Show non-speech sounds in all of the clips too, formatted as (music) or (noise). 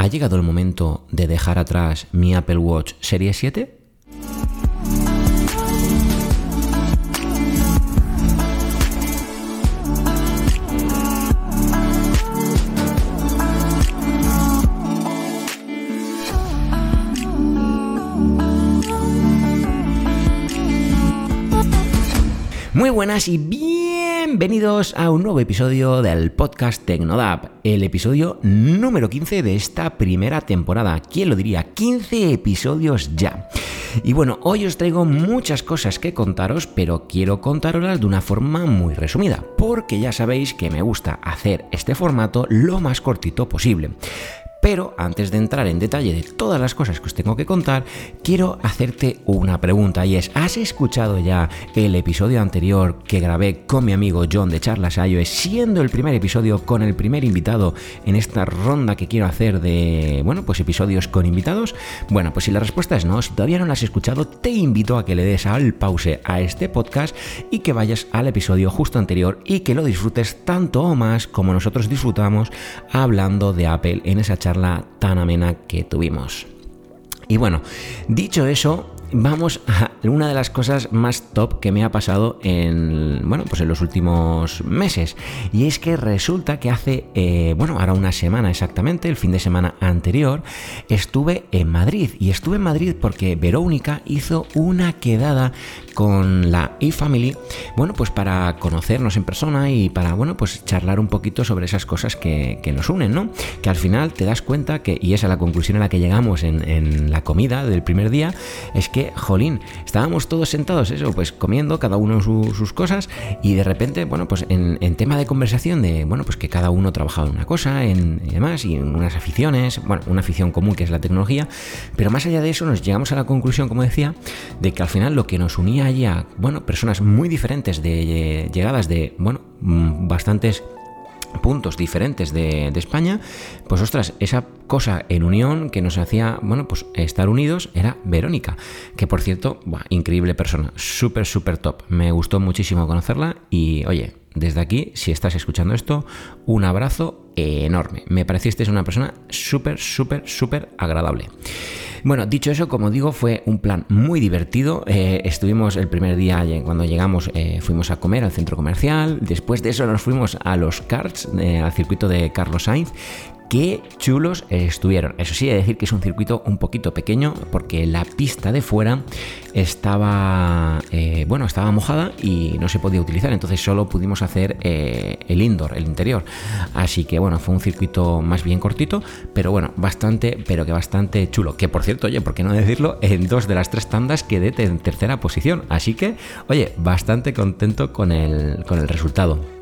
¿ha llegado el momento de dejar atrás mi Apple Watch Serie 7? Muy buenas y bienvenidos a un nuevo episodio del podcast Tecnodap, el episodio número 15 de esta primera temporada. ¿Quién lo diría? 15 episodios ya. Y bueno, hoy os traigo muchas cosas que contaros, pero quiero contaroslas de una forma muy resumida, porque ya sabéis que me gusta hacer este formato lo más cortito posible. Pero antes de entrar en detalle de todas las cosas que os tengo que contar, quiero hacerte una pregunta y es, ¿has escuchado ya el episodio anterior que grabé con mi amigo John de Charlas iOS, siendo el primer episodio con el primer invitado en esta ronda que quiero hacer de, bueno, pues episodios con invitados? Bueno, pues si la respuesta es no, si todavía no lo has escuchado, te invito a que le des al pause a este podcast y que vayas al episodio justo anterior y que lo disfrutes tanto o más como nosotros disfrutamos hablando de Apple en esa charla tan amena que tuvimos. Y bueno, dicho eso, vamos a una de las cosas más top que me ha pasado en, bueno, pues en los últimos meses. Y es que resulta que hace, eh, bueno, ahora una semana exactamente, el fin de semana anterior, estuve en Madrid. Y estuve en Madrid porque Verónica hizo una quedada con la eFamily, bueno, pues para conocernos en persona y para, bueno, pues charlar un poquito sobre esas cosas que, nos unen, ¿no? Que al final te das cuenta que, y esa es la conclusión a la que llegamos en la comida del primer día, es que jolín, estábamos todos sentados, eso, pues comiendo cada uno sus cosas y de repente, bueno, pues en, tema de conversación de, bueno, pues que cada uno trabajaba en una cosa en, y demás y en unas aficiones, bueno, una afición común que es la tecnología, pero más allá de eso nos llegamos a la conclusión, como decía, de que al final lo que nos unía allá, bueno, personas muy diferentes de llegadas de, bueno, mm, bastantes puntos diferentes de, España, pues ostras, esa cosa en unión que nos hacía, bueno, pues estar unidos era Verónica, que por cierto, increíble persona, súper, súper top. Me gustó muchísimo conocerla y oye, desde aquí, si estás escuchando esto, un abrazo enorme. Me pareciste una persona súper, súper, súper agradable. Bueno, dicho eso, como digo, fue un plan muy divertido. Eh, estuvimos el primer día, cuando llegamos, eh, fuimos a comer al centro comercial. Después de eso nos fuimos a los karts, eh, al circuito de Carlos Sainz, qué chulos estuvieron. Eso sí, he de decir que es un circuito un poquito pequeño porque la pista de fuera estaba, eh, bueno, estaba mojada y no se podía utilizar, entonces solo pudimos hacer eh, el indoor, el interior. Así que bueno, fue un circuito más bien cortito, pero bueno, bastante, pero que bastante chulo. Que por cierto, oye, ¿por qué no decirlo? En dos de las tres tandas quedé en tercera posición. Así que, oye, bastante contento con el, con el resultado.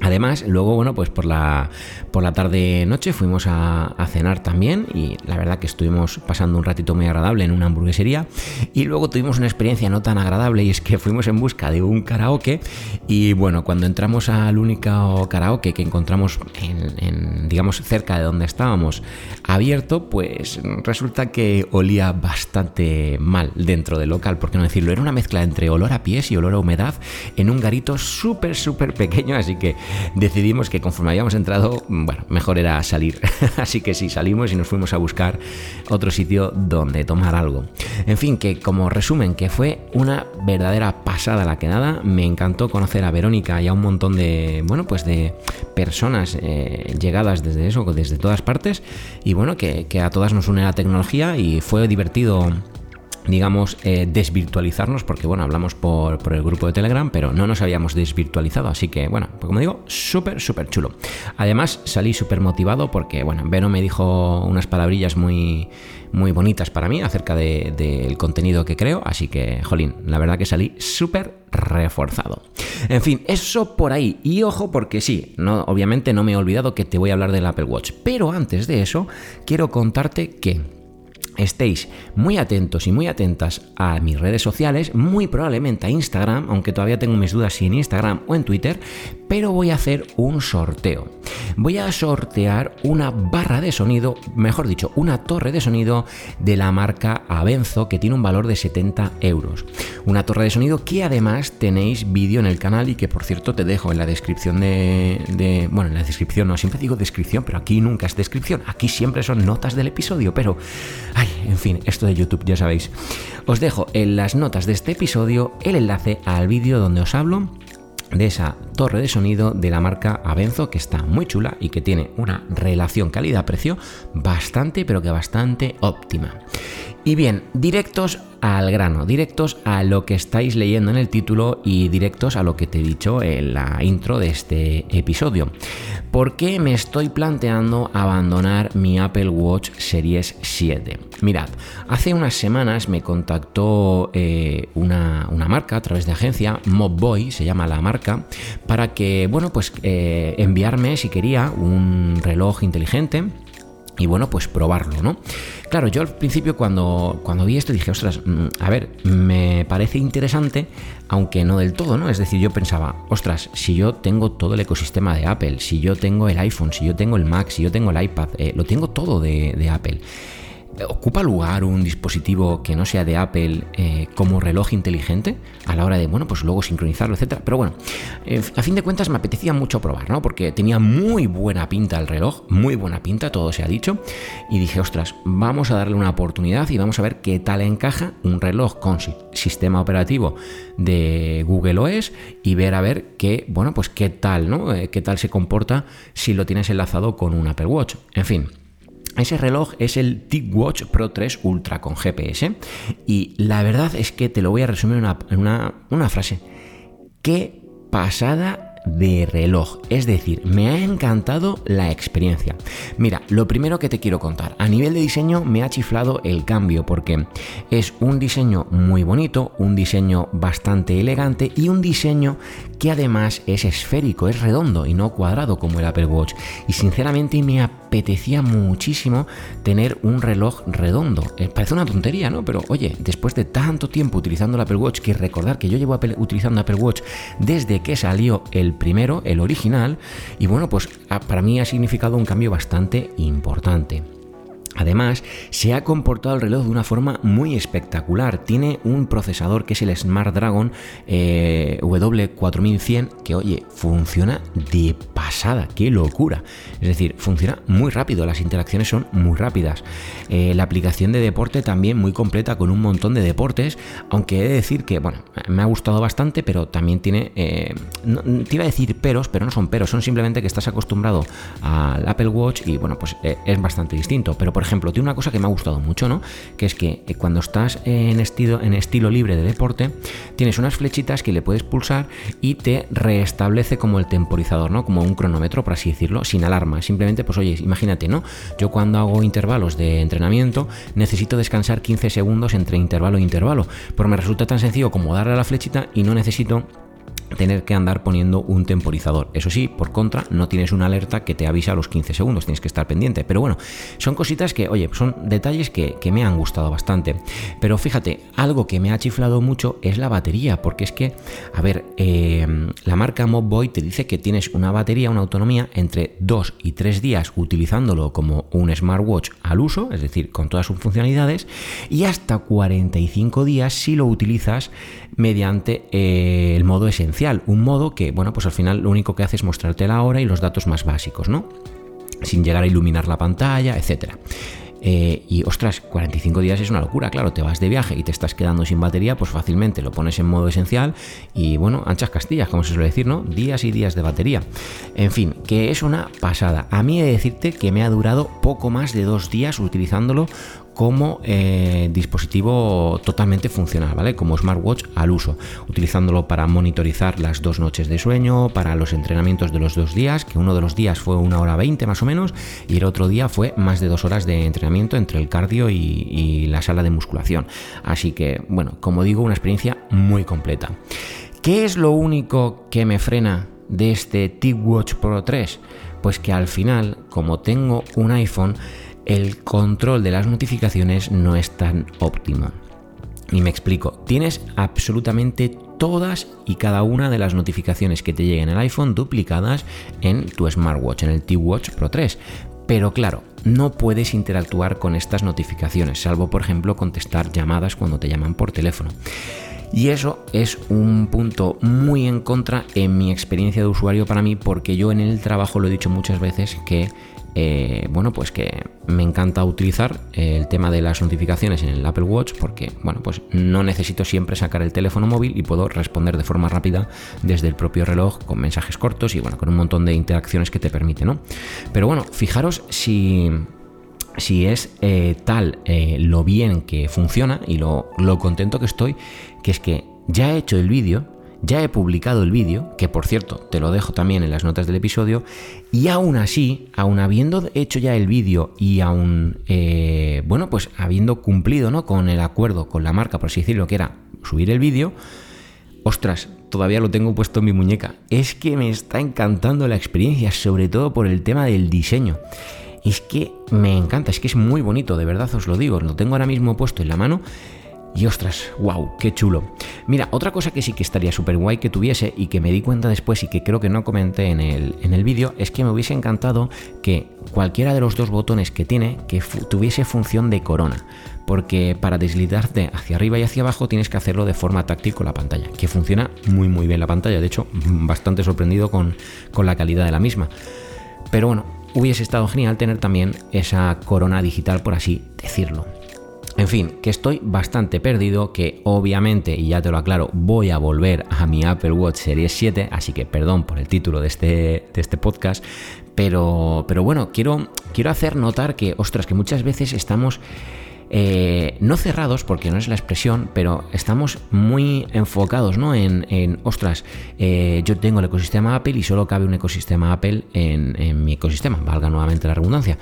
Además, luego, bueno, pues por la, por la tarde-noche fuimos a, cenar también y la verdad que estuvimos pasando un ratito muy agradable en una hamburguesería y luego tuvimos una experiencia no tan agradable y es que fuimos en busca de un karaoke y bueno, cuando entramos al único karaoke que encontramos en, digamos, cerca de donde estábamos abierto, pues resulta que olía bastante mal dentro del local, por qué no decirlo, era una mezcla entre olor a pies y olor a humedad en un garito súper, súper pequeño, así que decidimos que conforme habíamos entrado, bueno, mejor era salir. (laughs) Así que sí, salimos y nos fuimos a buscar otro sitio donde tomar algo. En fin, que como resumen, que fue una verdadera pasada la quedada. Me encantó conocer a Verónica y a un montón de, bueno, pues de personas eh, llegadas desde eso, desde todas partes. Y bueno, que, que a todas nos une la tecnología y fue divertido digamos, eh, desvirtualizarnos, porque bueno, hablamos por, el grupo de Telegram, pero no nos habíamos desvirtualizado, así que bueno, pues como digo, súper, súper chulo. Además, salí súper motivado porque, bueno, Vero me dijo unas palabrillas muy, muy bonitas para mí acerca del contenido que creo, así que, jolín, la verdad que salí súper reforzado. En fin, eso por ahí. Y ojo, porque sí, no, obviamente no me he olvidado que te voy a hablar del Apple Watch, pero antes de eso, quiero contarte que estéis muy atentos y muy atentas a mis redes sociales, muy probablemente a Instagram, aunque todavía tengo mis dudas si en Instagram o en Twitter, pero voy a hacer un sorteo. Voy a sortear una barra de sonido, mejor dicho, una torre de sonido de la marca Abenzo que tiene un valor de 70 euros. Una torre de sonido que además tenéis vídeo en el canal y que por cierto te dejo en la descripción de, bueno, en la descripción, no siempre digo descripción, pero aquí nunca es descripción, aquí siempre son notas del episodio, pero, ay, en fin, esto de YouTube ya sabéis. Os dejo en las notas de este episodio el enlace al vídeo donde os hablo de esa torre de sonido de la marca Abenzo que está muy chula y que tiene una relación calidad-precio bastante pero que bastante óptima. Y bien, directos al grano, directos a lo que estáis leyendo en el título y directos a lo que te he dicho en la intro de este episodio. ¿Por qué me estoy planteando abandonar mi Apple Watch Series 7? Mirad, hace unas semanas me contactó eh, una, marca a través de agencia, Mobboy se llama la marca, para que, bueno, pues eh, enviarme si quería un reloj inteligente y bueno, pues probarlo, ¿no? Claro, yo al principio cuando, cuando vi esto dije, ostras, mm, a ver, me parece interesante, aunque no del todo, ¿no? Es decir, yo pensaba, ostras, si yo tengo todo el ecosistema de Apple, si yo tengo el iPhone, si yo tengo el Mac, si yo tengo el iPad, eh, lo tengo todo de, de Apple ¿Ocupa lugar un dispositivo que no sea de Apple eh, como reloj inteligente a la hora de, bueno, pues luego sincronizarlo, etcétera? Pero bueno, eh, a fin de cuentas me apetecía mucho probar, ¿no? Porque tenía muy buena pinta el reloj, muy buena pinta, todo se ha dicho, y dije, ostras, vamos a darle una oportunidad y vamos a ver qué tal encaja un reloj con sistema operativo de Google OS y ver a ver qué, bueno, pues qué tal, ¿no? Eh, qué tal se comporta si lo tienes enlazado con un Apple Watch. En fin. Ese reloj es el TicWatch Pro 3 Ultra con GPS y la verdad es que te lo voy a resumir en una, una frase. ¡Qué pasada de reloj. Es decir, me ha encantado la experiencia. Mira, lo primero que te quiero contar, a nivel de diseño me ha chiflado el cambio porque es un diseño muy bonito, un diseño bastante elegante y un diseño que además es esférico, es redondo y no cuadrado como el Apple Watch. Y sinceramente me apetecía muchísimo tener un reloj redondo. Eh, parece una tontería, ¿no? Pero oye, después de tanto tiempo utilizando el Apple Watch, que recordar que yo llevo utilizando Apple Watch desde que salió el primero, el original, y bueno, pues para mí ha significado un cambio bastante importante. Además, se ha comportado el reloj de una forma muy espectacular. Tiene un procesador que es el Smart Dragon eh, W4100 que, oye, funciona de pasada, qué locura. Es decir, funciona muy rápido, las interacciones son muy rápidas. Eh, la aplicación de deporte también muy completa con un montón de deportes, aunque he de decir que, bueno, me ha gustado bastante, pero también tiene, eh, te iba a decir peros, pero no son peros, son simplemente que estás acostumbrado al Apple Watch y, bueno, pues es bastante distinto. Pero, por ejemplo, tiene una cosa que me ha gustado mucho, ¿no? Que es que eh, cuando estás en estilo, en estilo libre de deporte, tienes unas flechitas que le puedes pulsar y te restablece como el temporizador, ¿no? Como un cronómetro, por así decirlo, sin alarma. Simplemente, pues oye, imagínate, ¿no? Yo cuando hago intervalos de entrenamiento, necesito descansar 15 segundos entre intervalo e intervalo. Pero me resulta tan sencillo como darle a la flechita y no necesito tener que andar poniendo un temporizador. Eso sí, por contra, no tienes una alerta que te avisa a los 15 segundos, tienes que estar pendiente. Pero bueno, son cositas que, oye, son detalles que, me han gustado bastante. Pero fíjate, algo que me ha chiflado mucho es la batería, porque es que, a ver, em, la marca Mobboy te dice que tienes una batería, una autonomía entre 2 y 3 días utilizándolo como un smartwatch al uso, es decir, con todas sus funcionalidades, y hasta 45 días si lo utilizas mediante eh, el modo esencial un modo que, bueno, pues al final lo único que hace es mostrarte la hora y los datos más básicos, ¿no? Sin llegar a iluminar la pantalla, etcétera. Eh, y ostras, 45 días es una locura, claro, te vas de viaje y te estás quedando sin batería, pues fácilmente lo pones en modo esencial y bueno, anchas castillas, como se suele decir, ¿no? Días y días de batería. En fin, que es una pasada. A mí he de decirte que me ha durado poco más de dos días utilizándolo como eh, dispositivo totalmente funcional, ¿vale? Como smartwatch al uso, utilizándolo para monitorizar las dos noches de sueño, para los entrenamientos de los dos días, que uno de los días fue una hora 20 más o menos, y el otro día fue más de dos horas de entrenamiento entre el cardio y, y la sala de musculación. Así que, bueno, como digo, una experiencia muy completa. ¿Qué es lo único que me frena de este TicWatch Pro 3? Pues que al final, como tengo un iPhone, el control de las notificaciones no es tan óptimo. Y me explico, tienes absolutamente todas y cada una de las notificaciones que te lleguen al iPhone duplicadas en tu smartwatch, en el T-Watch Pro 3. Pero claro, no puedes interactuar con estas notificaciones, salvo por ejemplo contestar llamadas cuando te llaman por teléfono. Y eso es un punto muy en contra en mi experiencia de usuario para mí, porque yo en el trabajo lo he dicho muchas veces que eh, bueno, pues que me encanta utilizar el tema de las notificaciones en el Apple Watch porque, bueno, pues no necesito siempre sacar el teléfono móvil y puedo responder de forma rápida desde el propio reloj con mensajes cortos y, bueno, con un montón de interacciones que te permite, ¿no? Pero bueno, fijaros si si es eh, tal eh, lo bien que funciona y lo, lo, contento que estoy, que es que ya he hecho el vídeo, ya he publicado el vídeo, que por cierto te lo dejo también en las notas del episodio, y aún así, aún habiendo hecho ya el vídeo y aún, eh, bueno, pues habiendo cumplido ¿no? con el acuerdo con la marca, por así decirlo, que era subir el vídeo, ostras, todavía lo tengo puesto en mi muñeca. Es que me está encantando la experiencia, sobre todo por el tema del diseño. Es que me encanta, es que es muy bonito, de verdad os lo digo, lo tengo ahora mismo puesto en la mano y ostras, wow, qué chulo. Mira, otra cosa que sí que estaría súper guay que tuviese y que me di cuenta después y que creo que no comenté en el, en el vídeo es que me hubiese encantado que cualquiera de los dos botones que tiene que tuviese función de corona. Porque para deslizarte hacia arriba y hacia abajo tienes que hacerlo de forma táctil con la pantalla, que funciona muy muy bien la pantalla. De hecho, bastante sorprendido con, con la calidad de la misma. Pero bueno, hubiese estado genial tener también esa corona digital, por así decirlo. En fin, que estoy bastante perdido, que obviamente, y ya te lo aclaro, voy a volver a mi Apple Watch Series 7, así que perdón por el título de este, de este podcast, pero, pero bueno, quiero, quiero hacer notar que, ostras, que muchas veces estamos... Eh, no cerrados, porque no es la expresión, pero estamos muy enfocados ¿no? en, ostras, eh, yo tengo el ecosistema Apple y solo cabe un ecosistema Apple en, en mi ecosistema, valga nuevamente la redundancia.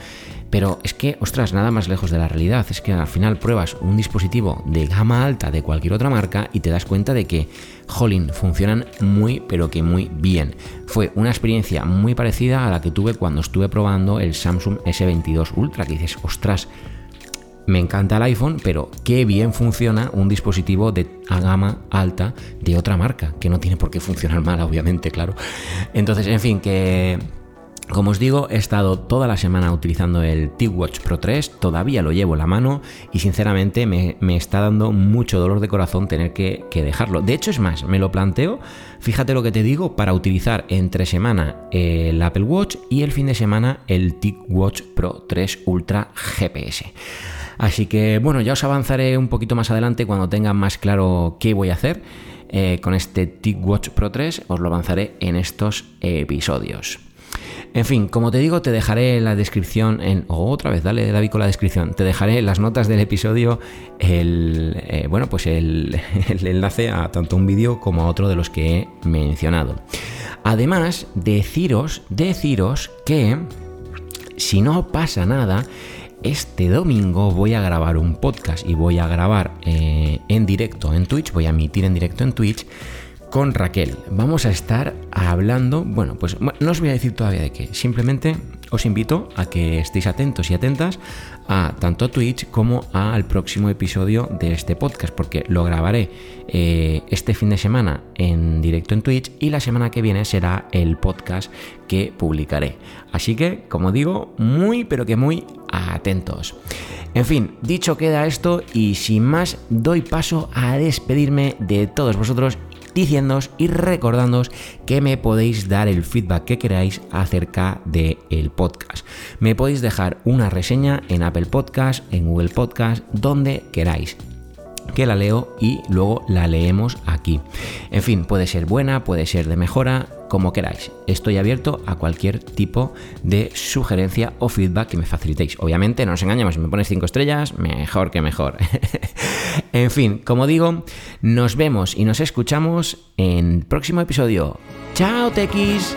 Pero es que, ostras, nada más lejos de la realidad. Es que al final pruebas un dispositivo de gama alta de cualquier otra marca y te das cuenta de que, jolín, funcionan muy, pero que muy bien. Fue una experiencia muy parecida a la que tuve cuando estuve probando el Samsung S22 Ultra, que dices, ostras, me encanta el iPhone, pero qué bien funciona un dispositivo de gama alta de otra marca, que no tiene por qué funcionar mal, obviamente, claro. Entonces, en fin, que como os digo, he estado toda la semana utilizando el T-Watch Pro 3, todavía lo llevo en la mano y sinceramente me, está dando mucho dolor de corazón tener que, dejarlo. De hecho, es más, me lo planteo, fíjate lo que te digo, para utilizar entre semana el Apple Watch y el fin de semana el T-Watch Pro 3 Ultra GPS. Así que bueno, ya os avanzaré un poquito más adelante cuando tenga más claro qué voy a hacer. Eh, con este TicWatch Pro 3 os lo avanzaré en estos episodios. En fin, como te digo, te dejaré la descripción en. otra vez, dale David con la descripción. Te dejaré las notas del episodio el. Eh, bueno, pues el, (laughs) el, enlace a tanto un vídeo como a otro de los que he mencionado. Además, deciros, deciros que si no pasa nada, este domingo voy a grabar un podcast y voy a grabar eh, en directo en Twitch, voy a emitir en directo en Twitch con Raquel. Vamos a estar hablando, bueno, pues no os voy a decir todavía de qué, simplemente os invito a que estéis atentos y atentas a tanto Twitch como al próximo episodio de este podcast, porque lo grabaré eh, este fin de semana en directo en Twitch y la semana que viene será el podcast que publicaré. Así que, como digo, muy pero que muy atentos. En fin, dicho queda esto y sin más doy paso a despedirme de todos vosotros diciéndoos y recordándoos que me podéis dar el feedback que queráis acerca del el podcast. Me podéis dejar una reseña en Apple Podcast, en Google Podcast, donde queráis que la leo y luego la leemos aquí. En fin, puede ser buena, puede ser de mejora, como queráis. Estoy abierto a cualquier tipo de sugerencia o feedback que me facilitéis. Obviamente, no nos engañemos, si me pones 5 estrellas, mejor que mejor. (laughs) en fin, como digo, nos vemos y nos escuchamos en el próximo episodio. ¡Chao, Tequis!